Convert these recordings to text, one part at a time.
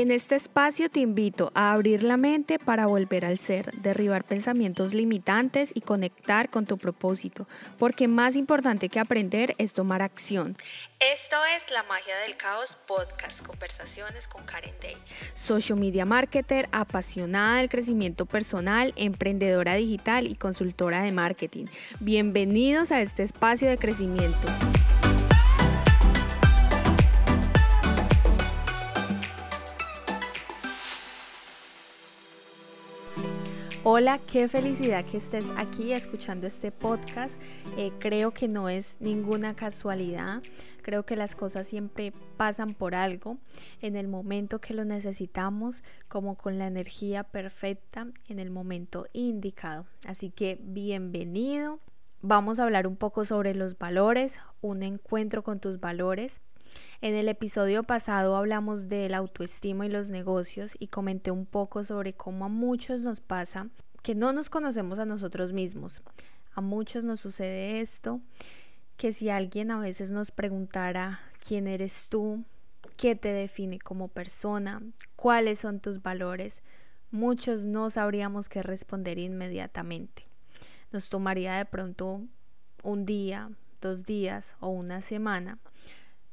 En este espacio te invito a abrir la mente para volver al ser, derribar pensamientos limitantes y conectar con tu propósito, porque más importante que aprender es tomar acción. Esto es La Magia del Caos Podcast, conversaciones con Karen Day. Social media marketer, apasionada del crecimiento personal, emprendedora digital y consultora de marketing. Bienvenidos a este espacio de crecimiento. Hola, qué felicidad que estés aquí escuchando este podcast. Eh, creo que no es ninguna casualidad. Creo que las cosas siempre pasan por algo en el momento que lo necesitamos, como con la energía perfecta en el momento indicado. Así que bienvenido. Vamos a hablar un poco sobre los valores, un encuentro con tus valores. En el episodio pasado hablamos del autoestima y los negocios y comenté un poco sobre cómo a muchos nos pasa que no nos conocemos a nosotros mismos. A muchos nos sucede esto, que si alguien a veces nos preguntara quién eres tú, qué te define como persona, cuáles son tus valores, muchos no sabríamos qué responder inmediatamente. Nos tomaría de pronto un día, dos días o una semana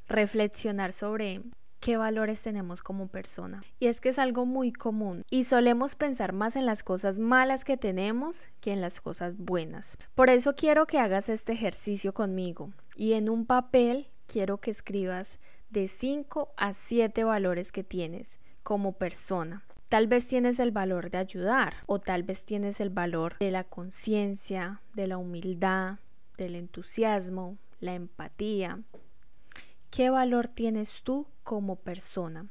reflexionar sobre qué valores tenemos como persona. Y es que es algo muy común y solemos pensar más en las cosas malas que tenemos que en las cosas buenas. Por eso quiero que hagas este ejercicio conmigo y en un papel quiero que escribas de 5 a 7 valores que tienes como persona. Tal vez tienes el valor de ayudar o tal vez tienes el valor de la conciencia, de la humildad, del entusiasmo, la empatía, ¿Qué valor tienes tú como persona?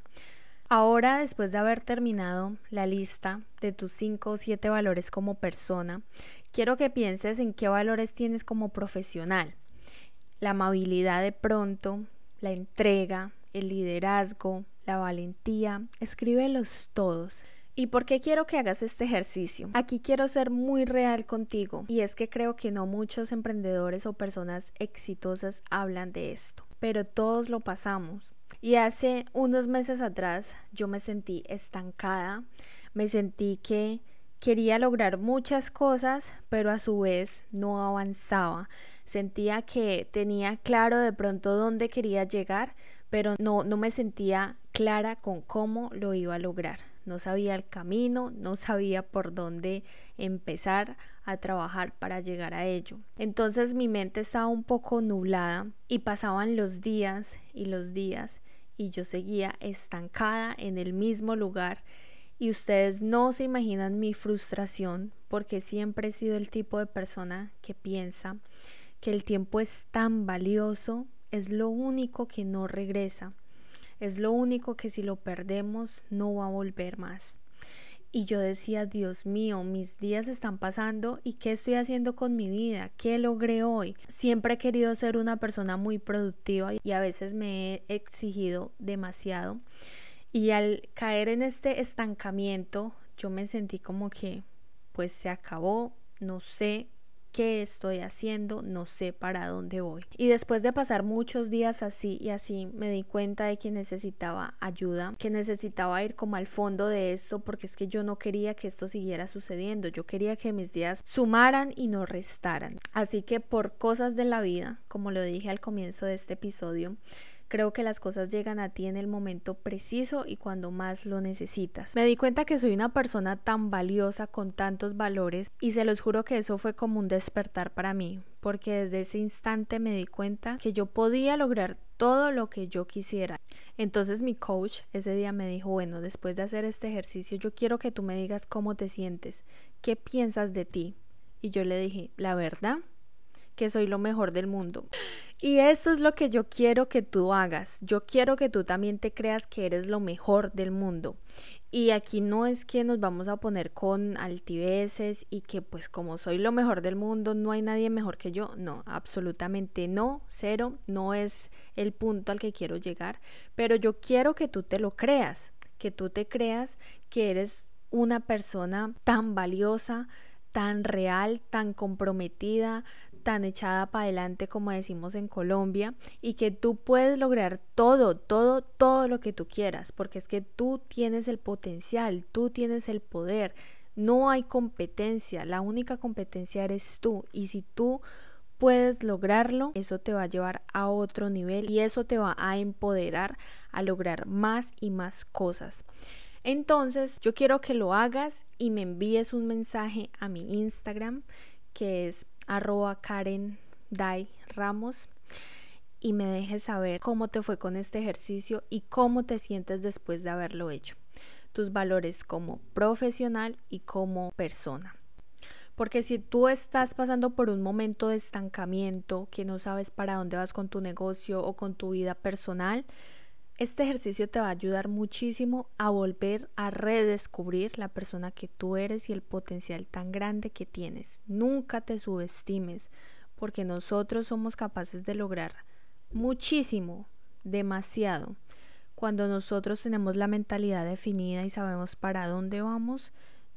Ahora, después de haber terminado la lista de tus 5 o 7 valores como persona, quiero que pienses en qué valores tienes como profesional. La amabilidad de pronto, la entrega, el liderazgo, la valentía, escríbelos todos. ¿Y por qué quiero que hagas este ejercicio? Aquí quiero ser muy real contigo y es que creo que no muchos emprendedores o personas exitosas hablan de esto pero todos lo pasamos. Y hace unos meses atrás yo me sentí estancada, me sentí que quería lograr muchas cosas, pero a su vez no avanzaba. Sentía que tenía claro de pronto dónde quería llegar, pero no, no me sentía clara con cómo lo iba a lograr no sabía el camino, no sabía por dónde empezar a trabajar para llegar a ello. Entonces mi mente estaba un poco nublada y pasaban los días y los días y yo seguía estancada en el mismo lugar y ustedes no se imaginan mi frustración porque siempre he sido el tipo de persona que piensa que el tiempo es tan valioso, es lo único que no regresa es lo único que si lo perdemos no va a volver más. Y yo decía, Dios mío, mis días están pasando y ¿qué estoy haciendo con mi vida? ¿Qué logré hoy? Siempre he querido ser una persona muy productiva y a veces me he exigido demasiado. Y al caer en este estancamiento, yo me sentí como que pues se acabó, no sé qué estoy haciendo, no sé para dónde voy. Y después de pasar muchos días así y así, me di cuenta de que necesitaba ayuda, que necesitaba ir como al fondo de esto, porque es que yo no quería que esto siguiera sucediendo, yo quería que mis días sumaran y no restaran. Así que por cosas de la vida, como lo dije al comienzo de este episodio, Creo que las cosas llegan a ti en el momento preciso y cuando más lo necesitas. Me di cuenta que soy una persona tan valiosa con tantos valores y se los juro que eso fue como un despertar para mí, porque desde ese instante me di cuenta que yo podía lograr todo lo que yo quisiera. Entonces mi coach ese día me dijo, bueno, después de hacer este ejercicio yo quiero que tú me digas cómo te sientes, qué piensas de ti. Y yo le dije, la verdad, que soy lo mejor del mundo. Y eso es lo que yo quiero que tú hagas. Yo quiero que tú también te creas que eres lo mejor del mundo. Y aquí no es que nos vamos a poner con altiveces y que pues como soy lo mejor del mundo no hay nadie mejor que yo. No, absolutamente no, cero, no es el punto al que quiero llegar. Pero yo quiero que tú te lo creas, que tú te creas que eres una persona tan valiosa, tan real, tan comprometida, tan echada para adelante como decimos en Colombia y que tú puedes lograr todo, todo, todo lo que tú quieras, porque es que tú tienes el potencial, tú tienes el poder, no hay competencia, la única competencia eres tú y si tú puedes lograrlo, eso te va a llevar a otro nivel y eso te va a empoderar a lograr más y más cosas. Entonces, yo quiero que lo hagas y me envíes un mensaje a mi Instagram, que es arroba Karen Dai Ramos, y me dejes saber cómo te fue con este ejercicio y cómo te sientes después de haberlo hecho. Tus valores como profesional y como persona. Porque si tú estás pasando por un momento de estancamiento, que no sabes para dónde vas con tu negocio o con tu vida personal, este ejercicio te va a ayudar muchísimo a volver a redescubrir la persona que tú eres y el potencial tan grande que tienes. Nunca te subestimes porque nosotros somos capaces de lograr muchísimo, demasiado. Cuando nosotros tenemos la mentalidad definida y sabemos para dónde vamos,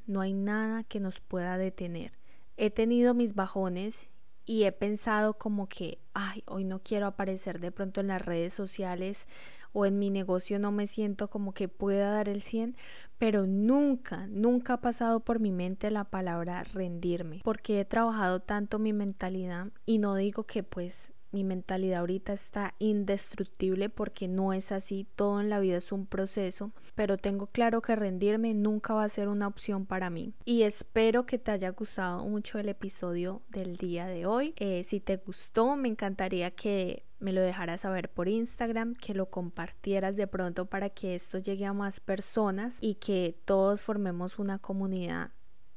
no hay nada que nos pueda detener. He tenido mis bajones y he pensado como que, ay, hoy no quiero aparecer de pronto en las redes sociales o en mi negocio no me siento como que pueda dar el 100, pero nunca, nunca ha pasado por mi mente la palabra rendirme, porque he trabajado tanto mi mentalidad y no digo que pues mi mentalidad ahorita está indestructible porque no es así, todo en la vida es un proceso, pero tengo claro que rendirme nunca va a ser una opción para mí. Y espero que te haya gustado mucho el episodio del día de hoy. Eh, si te gustó, me encantaría que me lo dejaras saber por Instagram, que lo compartieras de pronto para que esto llegue a más personas y que todos formemos una comunidad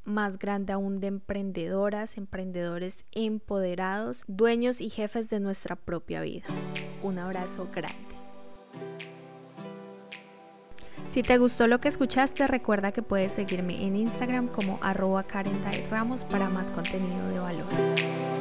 más grande aún de emprendedoras, emprendedores empoderados, dueños y jefes de nuestra propia vida. Un abrazo grande. Si te gustó lo que escuchaste, recuerda que puedes seguirme en Instagram como arroba Ramos para más contenido de valor.